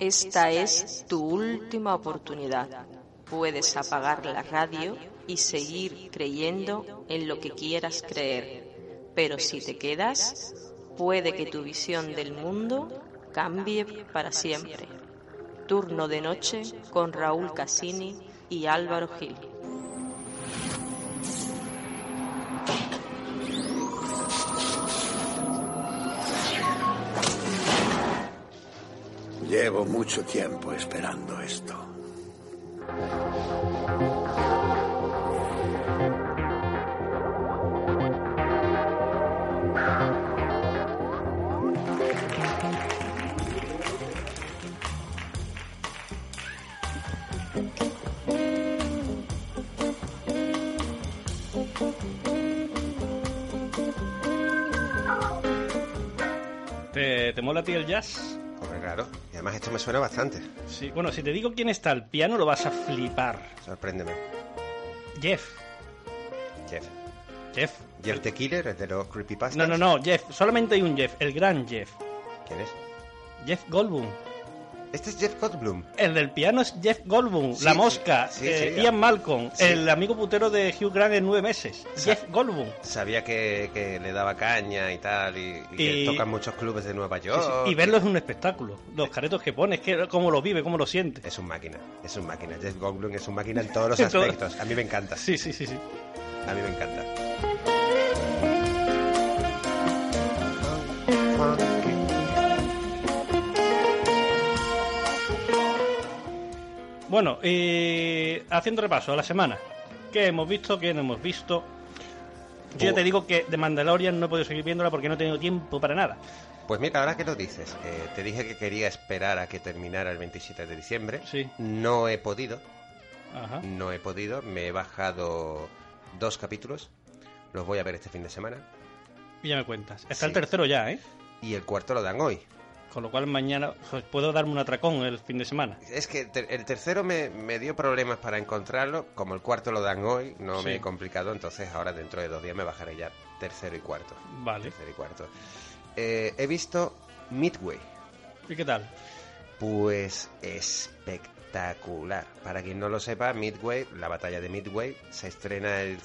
esta es tu última oportunidad. Puedes apagar la radio y seguir creyendo en lo que quieras creer. Pero si te quedas, puede que tu visión del mundo cambie para siempre. Turno de noche con Raúl Cassini y Álvaro Gil. Llevo mucho tiempo esperando esto. ¿Te, te mola a ti el jazz? Claro. Y además esto me suena bastante. Sí. Bueno, si te digo quién está al piano, lo vas a flipar. Sorpréndeme. Jeff. Jeff. Jeff. Jeff the Killer, el de los creepypastas. No, no, no, Jeff. Solamente hay un Jeff, el gran Jeff. ¿Quién es? Jeff Goldblum. Este es Jeff Goldblum. El del piano es Jeff Goldblum, Sí, la mosca, sí, eh. Ian Malcolm, el amigo putero de Hugh Grant en nueve meses. Jeff Goldblum. Sabía que, que le daba caña y tal, y, y que Y- tocan muchos clubes de Nueva York. Y verlo es un espectáculo. Los caretos que pone, es que cómo lo vive, cómo lo siente. Es un máquina, es un máquina. Jeff Goldblum es un máquina en todos los aspectos. A mí me encanta. Sí, sí, sí, sí. A mí me encanta. Bueno, y haciendo repaso a la semana. ¿Qué hemos visto? ¿Qué no hemos visto? Yo ya Oh. te digo que de Mandalorian no he podido seguir viéndola porque no he tenido tiempo para nada. Pues mira, ahora que lo dices, eh, te dije que quería esperar a que terminara el 27 de diciembre. Sí. No he podido, Ajá. no he podido. Me he bajado dos capítulos. Los voy a ver este fin de semana. Y ya me cuentas. Está Sí. el tercero ya, ¿eh? Y el cuarto lo dan hoy. Con lo cual mañana pues, puedo darme un atracón el fin de semana. Es que ter- el tercero me, me dio problemas para encontrarlo. Como el cuarto lo dan hoy, no Sí. me he complicado. Entonces ahora dentro de dos días me bajaré ya tercero y cuarto. Vale. Tercero y cuarto. Eh, he visto Midway. ¿Y qué tal? Pues espectacular. Para quien no lo sepa, Midway, la batalla de Midway, se estrena el...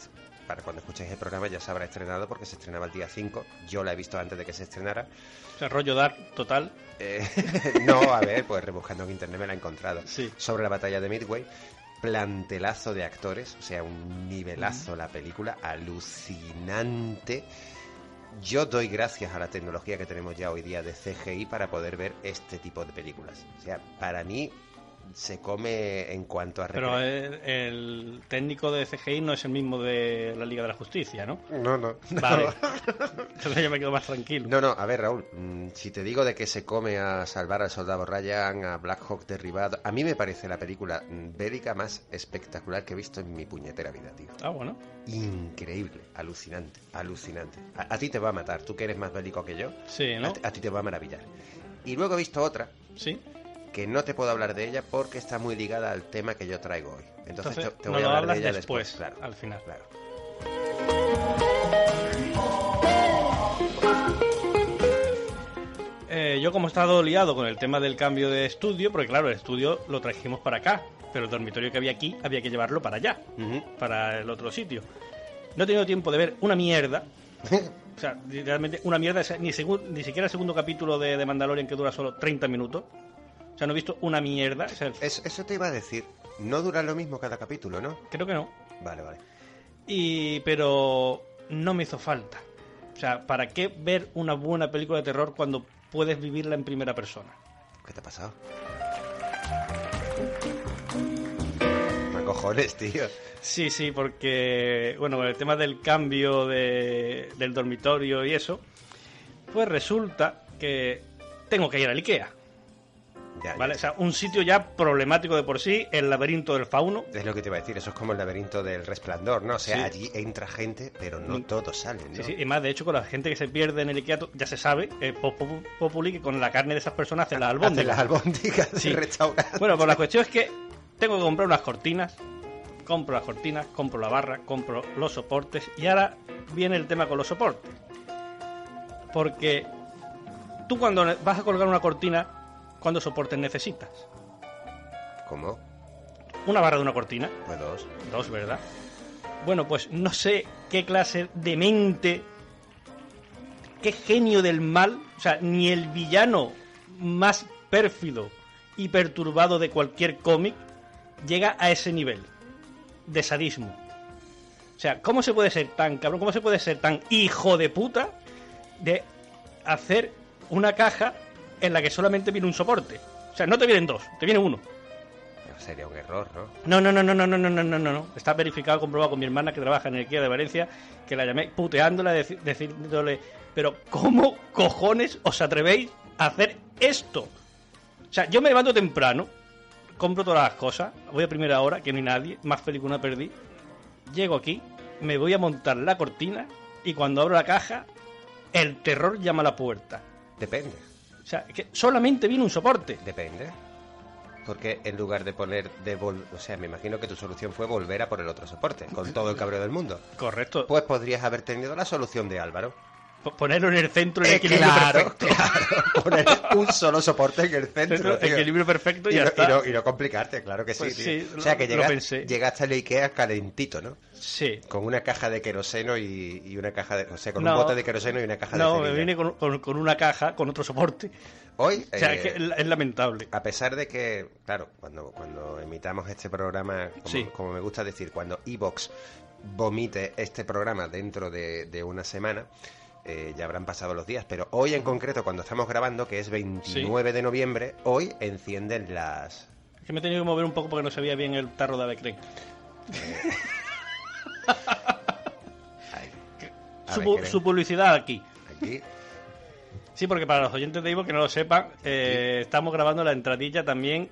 Para cuando escuchéis el programa ya se habrá estrenado porque se estrenaba el día 5. Yo la he visto antes de que se estrenara. O sea, rollo dark total. Eh, no, a ver, pues rebuscando en internet me la he encontrado. Sí. Sobre la batalla de Midway, plantelazo de actores, o sea, un nivelazo la película, alucinante. Yo doy gracias a la tecnología que tenemos ya hoy día de CGI para poder ver este tipo de películas. O sea, para mí se come en cuanto a Pero el, el técnico de CGI no es el mismo de la Liga de la Justicia, ¿no? No, no. Vale. Entonces ya me quedo más tranquilo. No, no, a ver, Raúl, mm, si te digo de que se come a salvar al soldado Ryan, a Black Hawk derribado, a mí me parece la película mm, bélica más espectacular que he visto en mi puñetera vida, tío. Ah, bueno. Increíble, alucinante, alucinante. A, a ti te va a matar, tú que eres más bélico que yo, Sí, ¿no? a, ti- a ti te va a maravillar. Y luego he visto otra Sí. Que no te puedo hablar de ella porque está muy ligada al tema que yo traigo hoy. Entonces, Entonces, te, te no voy a hablar de ella después, después, claro. al final. Claro. Eh, yo como he estado liado con el tema del cambio de estudio, porque claro, el estudio lo trajimos para acá, pero el dormitorio que había aquí había que llevarlo para allá, para el otro sitio. No he tenido tiempo de ver una mierda. O sea, realmente una mierda, ni, ni siquiera el segundo capítulo de, de Mandalorian que dura solo 30 minutos. O sea, no he visto una mierda. o sea, Es- eso te iba a decir, no dura lo mismo cada capítulo, ¿no? creo que no. Vale, vale. Y pero no me hizo falta. O sea, ¿para qué ver una buena película de terror cuando puedes vivirla en primera persona? ¿Qué te ha pasado? Me cojones, tío. Sí, sí, porque, bueno, el tema del cambio de- del dormitorio y eso, pues resulta que tengo que ir al Ikea, Ya, ¿vale? ya. O sea, un sitio ya problemático de por sí, el laberinto del fauno. Es lo que te iba a decir, eso es como el laberinto del resplandor, ¿no? O sea, Sí. allí entra gente, pero no todos salen, ¿no? Sí, sí, y más, de hecho, con la gente que se pierde en el Ikea, to- ya se sabe, eh, po- po- populi, que con la carne de esas personas hacen las Hacen albóndigas. las albóndigas Sí. Bueno, pues la cuestión es que tengo que comprar unas cortinas, compro las cortinas, compro la barra, compro los soportes y ahora viene el tema con los soportes. Porque tú cuando vas a colgar una cortina, ¿cuántos soportes necesitas? ¿Cómo? Una barra de una cortina. Pues dos. Dos, ¿verdad? Bueno, pues no sé qué clase de mente, qué genio del mal, o sea, ni el villano más pérfido y perturbado de cualquier cómic llega a ese nivel de sadismo. O sea, ¿cómo se puede ser tan cabrón? ¿Cómo se puede ser tan hijo de puta de hacer una caja en la que solamente viene un soporte? O sea, no te vienen dos, te viene uno. Sería un error, ¿no? No, no, no, no, no, no, no, no, no, no. Está verificado, comprobado con mi hermana que trabaja en el IKEA de Valencia, que la llamé puteándola, deci- diciéndole, pero ¿cómo cojones os atrevéis a hacer esto? O sea, yo me levanto temprano, compro todas las cosas, voy a primera hora, que no hay nadie, más feliz que una perdí, llego aquí, me voy a montar la cortina y cuando abro la caja, el terror llama a la puerta. Depende. O sea, que solamente viene un soporte. Depende. Porque en lugar de poner de vol- o sea, me imagino que tu solución fue volver a por el otro soporte, con todo el cabreo del mundo. Correcto. Pues podrías haber tenido la solución de Álvaro. Ponerlo en el centro, en Eh, equilibrio claro, perfecto. claro. Poner un solo soporte en el centro. Tío. equilibrio perfecto y no, está. y no- y no complicarte, claro que sí. Pues sí, o sea, que llegas- pensé. llegaste al Ikea calentito, ¿no? Sí. Con una caja de queroseno y, una caja de... O sea, con No. un bote de queroseno y una caja de No, me viene con, con- con una caja, con otro soporte. Hoy, O sea, eh, es, que es es lamentable. a pesar de que, claro, cuando, cuando emitamos este programa, como, Sí. como me gusta decir, cuando Evox vomite este programa dentro de, de una semana, eh, ya habrán pasado los días, pero hoy en concreto, cuando estamos grabando, que es 29 de noviembre, hoy encienden las... Es que me he tenido que mover un poco porque no se veía bien el tarro de Avecren. Ay, Su, su publicidad aquí. aquí, Sí, porque para los oyentes de Ivo que no lo sepan, eh, estamos grabando la entradilla también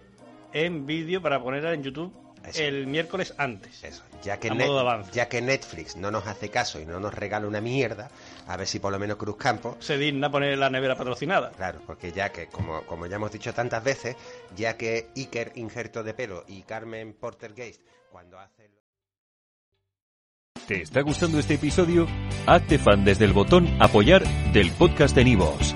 en vídeo para ponerla en YouTube Eso. el miércoles antes. eso, ya que, Net- ya que Netflix no nos hace caso y no nos regala una mierda, a ver si por lo menos Cruz Campo Se digna poner la nevera patrocinada. Claro, porque ya que, como, como ya hemos dicho tantas veces, ya que Iker Injerto de Pelo y Carmen Portergeist, cuando hacen... ¿Te está gustando este episodio? Hazte fan desde el botón Apoyar del podcast de Nivos.